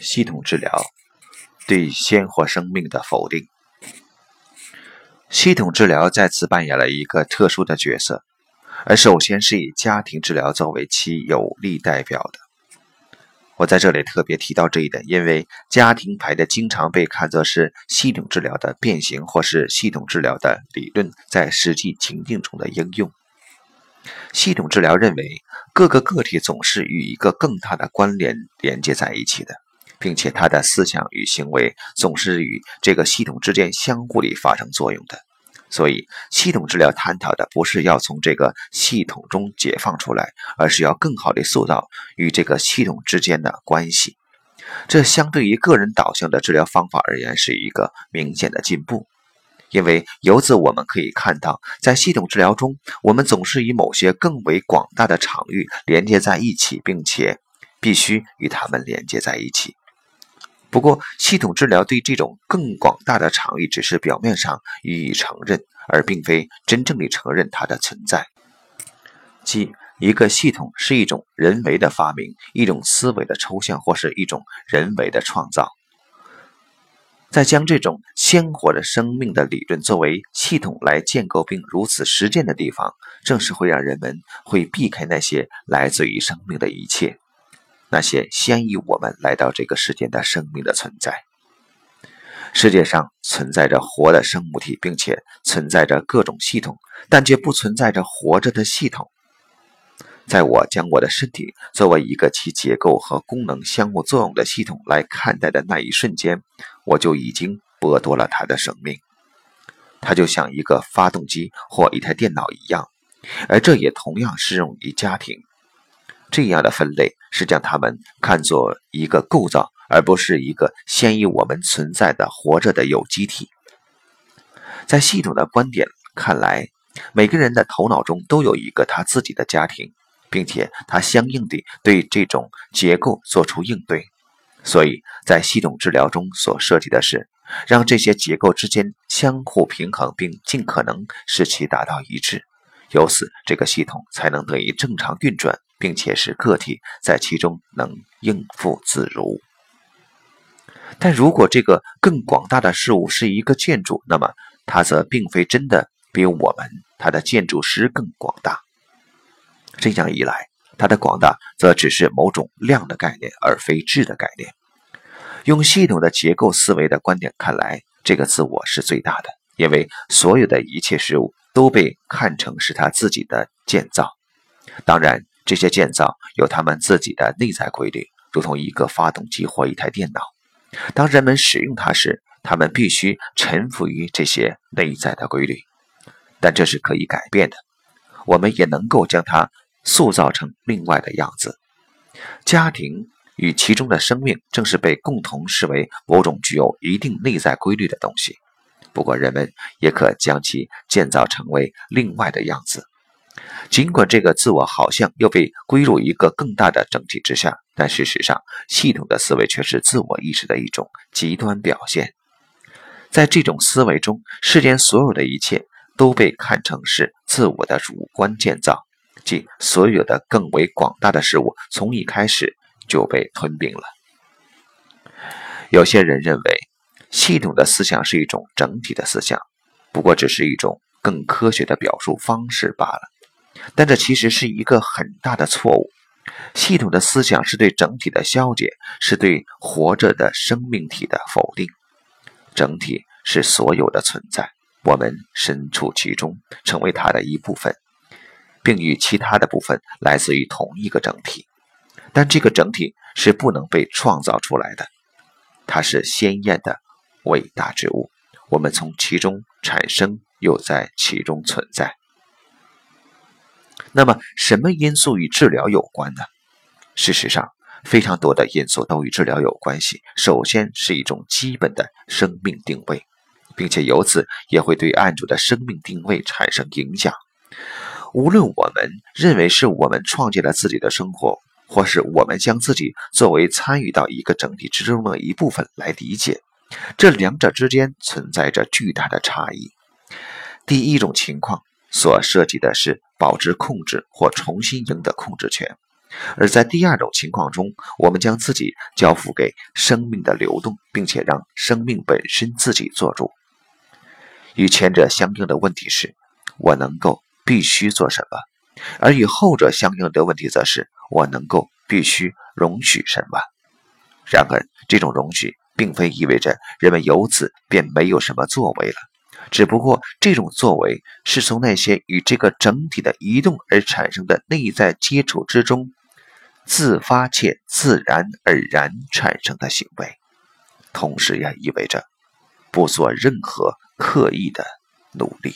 系统治疗对鲜活生命的否定。系统治疗再次扮演了一个特殊的角色，而首先是以家庭治疗作为其有力代表的。我在这里特别提到这一点，因为家庭牌的经常被看作是系统治疗的变形，或是系统治疗的理论在实际情境中的应用。系统治疗认为，各个个体总是与一个更大的关联连接在一起的，并且他的思想与行为总是与这个系统之间相互地发生作用的。所以，系统治疗探讨的不是要从这个系统中解放出来，而是要更好地塑造与这个系统之间的关系。这相对于个人导向的治疗方法而言，是一个明显的进步。因为由此我们可以看到，在系统治疗中，我们总是与某些更为广大的场域连接在一起，并且必须与它们连接在一起。不过，系统治疗对这种更广大的场域只是表面上予以承认，而并非真正的承认它的存在。即一个系统是一种人为的发明，一种思维的抽象，或是一种人为的创造。在将这种鲜活的生命的理论作为系统来建构并如此实践的地方，正是会让人们会避开那些来自于生命的一切，那些先于我们来到这个世界的生命的存在。世界上存在着活的生物体，并且存在着各种系统，但却不存在着活着的系统。在我将我的身体作为一个其结构和功能相互作用的系统来看待的那一瞬间，我就已经剥夺了它的生命。它就像一个发动机或一台电脑一样，而这也同样适用于家庭。这样的分类是将它们看作一个构造，而不是一个先于我们存在的活着的有机体。在系统的观点看来，每个人的头脑中都有一个他自己的家庭。并且他相应地对这种结构做出应对，所以在系统治疗中所涉及的是让这些结构之间相互平衡，并尽可能使其达到一致，由此这个系统才能得以正常运转，并且使个体在其中能应付自如。但如果这个更广大的事物是一个建筑，那么它则并非真的比我们它的建筑师更广大。这样一来，它的广大则只是某种量的概念，而非质的概念。用系统的结构思维的观点看来，这个自我是最大的，因为所有的一切事物都被看成是他自己的建造。当然，这些建造有他们自己的内在规律，如同一个发动机或一台电脑。当人们使用它时，他们必须臣服于这些内在的规律，但这是可以改变的。我们也能够将它。塑造成另外的样子。家庭与其中的生命正是被共同视为某种具有一定内在规律的东西。不过，人们也可将其建造成为另外的样子。尽管这个自我好像又被归入一个更大的整体之下，但事实上，系统的思维却是自我意识的一种极端表现。在这种思维中，世间所有的一切都被看成是自我的主观建造。即所有的更为广大的事物，从一开始就被吞并了。有些人认为，系统的思想是一种整体的思想，不过只是一种更科学的表述方式罢了。但这其实是一个很大的错误。系统的思想是对整体的消解，是对活着的生命体的否定。整体是所有的存在，我们身处其中，成为它的一部分。并与其他的部分来自于同一个整体，但这个整体是不能被创造出来的，它是鲜艳的伟大之物，我们从其中产生，又在其中存在。那么，什么因素与治疗有关呢？事实上，非常多的因素都与治疗有关系。首先是一种基本的生命定位，并且由此也会对案主的生命定位产生影响。无论我们认为是我们创建了自己的生活，或是我们将自己作为参与到一个整体之中的一部分来理解，这两者之间存在着巨大的差异。第一种情况所涉及的是保持控制或重新赢得控制权，而在第二种情况中，我们将自己交付给生命的流动，并且让生命本身自己做主。与前者相应的问题是：我能够必须做什么？而与后者相应的问题则是：我能够必须容许什么？然而，这种容许并非意味着人们由此便没有什么作为了，只不过这种作为是从那些与这个整体的移动而产生的内在接触之中。自发且自然而然产生的行为，同时也意味着不做任何刻意的努力。